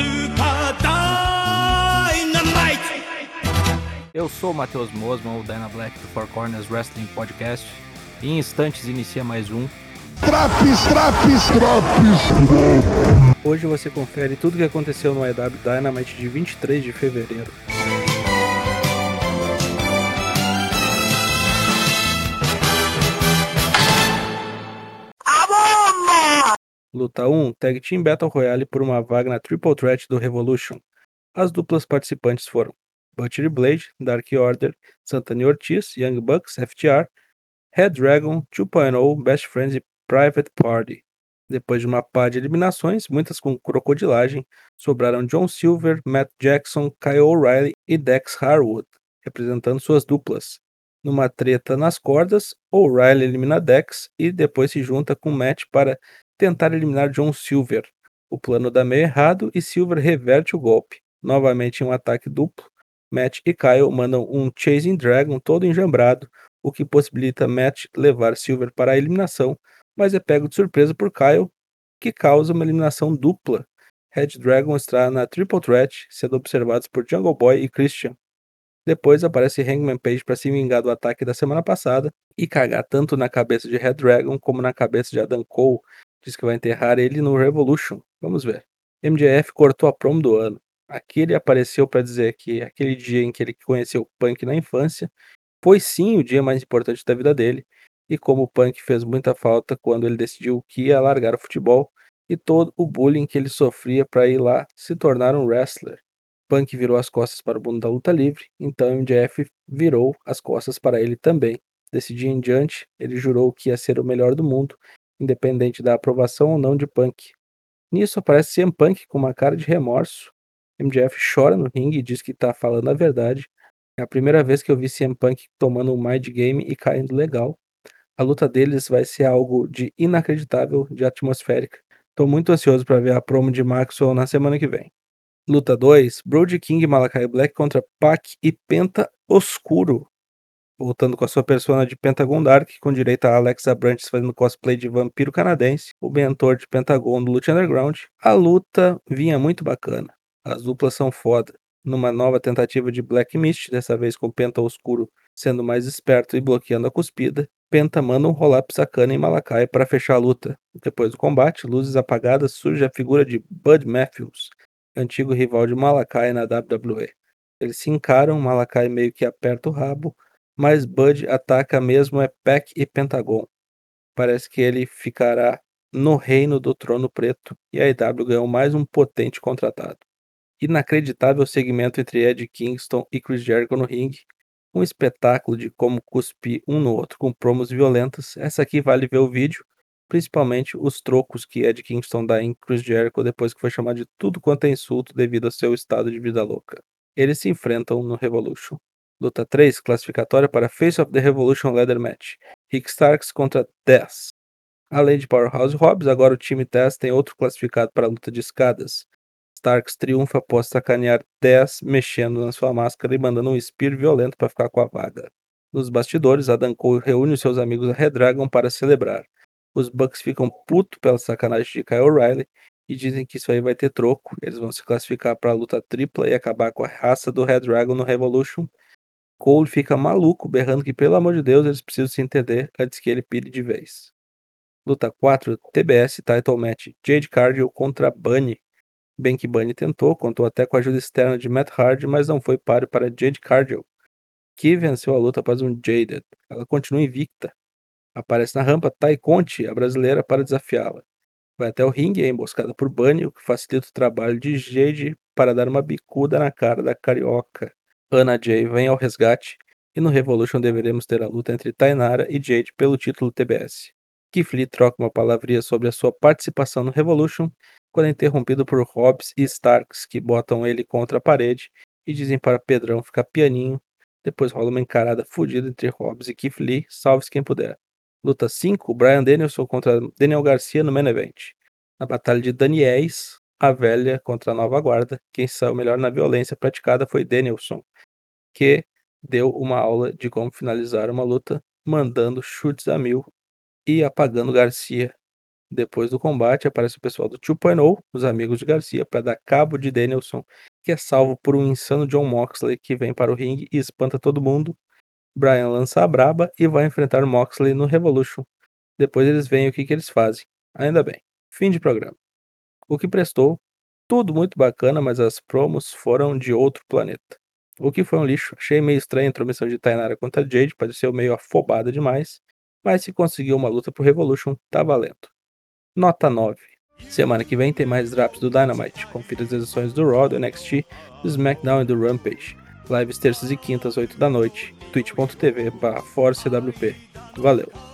Super Dynamite! Eu sou o Matheus Mosman, o Dyna Black do Four Corners Wrestling Podcast. E em instantes inicia mais um. Traps, traps, traps. Hoje você confere tudo o que aconteceu no EW Dynamite de 23 de fevereiro. Luta 1, Tag Team Battle Royale por uma vaga na Triple Threat do Revolution. As duplas participantes foram Butcher Blade, Dark Order, Santana Ortiz, Young Bucks, FTR, Red Dragon, 2.0, Best Friends e Private Party. Depois de uma pá de eliminações, muitas com crocodilagem, sobraram John Silver, Matt Jackson, Kyle O'Reilly e Dex Harwood, representando suas duplas. Numa treta nas cordas, O'Reilly elimina Dex e depois se junta com Matt para tentar eliminar John Silver. O plano dá meio errado e Silver reverte o golpe. Novamente em um ataque duplo, Matt e Kyle mandam um Chasing Dragon todo enjambrado, o que possibilita Matt levar Silver para a eliminação, mas é pego de surpresa por Kyle, que causa uma eliminação dupla. Red Dragon está na Triple Threat, sendo observados por Jungle Boy e Christian. Depois aparece Hangman Page para se vingar do ataque da semana passada e cagar tanto na cabeça de Red Dragon como na cabeça de Adam Cole, diz que vai enterrar ele no Revolution. Vamos ver. MJF cortou a promo do ano. Aqui ele apareceu para dizer que aquele dia em que ele conheceu o Punk na infância foi sim o dia mais importante da vida dele, e como o Punk fez muita falta quando ele decidiu que ia largar o futebol e todo o bullying que ele sofria para ir lá se tornar um wrestler. Punk virou as costas para o mundo da luta livre, então MJF virou as costas para ele também. Desse dia em diante, ele jurou que ia ser o melhor do mundo independente da aprovação ou não de Punk. Nisso aparece CM Punk com uma cara de remorso. MJF chora no ringue e diz que tá falando a verdade. É a primeira vez que eu vi CM Punk tomando um mind game e caindo legal. A luta deles vai ser algo de inacreditável, de atmosférica. Tô muito ansioso para ver a promo de Maxwell na semana que vem. Luta 2, Brody King e Malakai Black contra Pac e Penta Oscuro voltando com a sua persona de Pentagon Dark, com direito a Alexa Branches fazendo cosplay de vampiro canadense, o mentor de Pentagon do Lute Underground. A luta vinha muito bacana. As duplas são foda. Numa nova tentativa de Black Mist, dessa vez com Penta Oscuro sendo mais esperto e bloqueando a cuspida, Penta manda um roll-up sacana em Malakai para fechar a luta. Depois do combate, luzes apagadas, surge a figura de Bud Matthews, antigo rival de Malakai na WWE. Eles se encaram, Malakai meio que aperta o rabo, mas Bud ataca mesmo é Peck e Pentagon. Parece que ele ficará no reino do trono preto e a IW ganhou mais um potente contratado. Inacreditável segmento entre Ed Kingston e Chris Jericho no ringue. Um espetáculo de como cuspir um no outro com promos violentas. Essa aqui vale ver o vídeo, principalmente os trocos que Ed Kingston dá em Chris Jericho depois que foi chamado de tudo quanto é insulto devido ao seu estado de vida louca. Eles se enfrentam no Revolution. Luta 3, classificatória para Face of the Revolution Leather Match. Rick Starks contra Tess. Além de Powerhouse Hobbs, agora o time Tess tem outro classificado para a luta de escadas. Starks triunfa após sacanear Tess mexendo na sua máscara e mandando um spear violento para ficar com a vaga. Nos bastidores, Adam Cole reúne seus amigos a Redragon para celebrar. Os Bucks ficam putos pela sacanagem de Kyle O'Reilly e dizem que isso aí vai ter troco. Eles vão se classificar para a luta tripla e acabar com a raça do Red Dragon no Revolution Cole fica maluco, berrando que, pelo amor de Deus, eles precisam se entender antes que ele pire de vez. Luta 4, TBS Title Match, Jade Cargill contra Bunny. Bem que Bunny tentou, contou até com a ajuda externa de Matt Hardy, mas não foi páreo para Jade Cargill, que venceu a luta após um Jaded. Ela continua invicta. Aparece na rampa Tai Conte, a brasileira, para desafiá-la. Vai até o ringue, é emboscada por Bunny, o que facilita o trabalho de Jade para dar uma bicuda na cara da carioca. Anna Jay vem ao resgate e no Revolution deveremos ter a luta entre Tainara e Jade pelo título TBS. Keith Lee troca uma palavrinha sobre a sua participação no Revolution quando é interrompido por Hobbs e Starks que botam ele contra a parede e dizem para Pedrão ficar pianinho. Depois rola uma encarada fodida entre Hobbs e Keith Lee, salve-se quem puder. Luta 5, Brian Danielson contra Daniel Garcia no main event. Na batalha de Daniels, a velha contra a nova guarda, quem saiu melhor na violência praticada foi Danielson, que deu uma aula de como finalizar uma luta, mandando chutes a mil e apagando Garcia. Depois do combate, aparece o pessoal do 2.0, os amigos de Garcia, para dar cabo de Danielson, que é salvo por um insano John Moxley que vem para o ringue e espanta todo mundo. Brian lança a braba e vai enfrentar Moxley no Revolution. Depois eles veem o que, que eles fazem. Ainda bem. Fim de programa. O que prestou, tudo muito bacana, mas as promos foram de outro planeta. O que foi um lixo. Achei meio estranha a intromissão de Tainara contra Jade, pareceu meio afobada demais. Mas se conseguiu uma luta pro Revolution, tá valendo. Nota 9. Semana que vem tem mais drops do Dynamite. Confira as edições do Raw, do NXT, do SmackDown e do Rampage. Lives terças e quintas, 8 da noite. twitch.tv barra Valeu!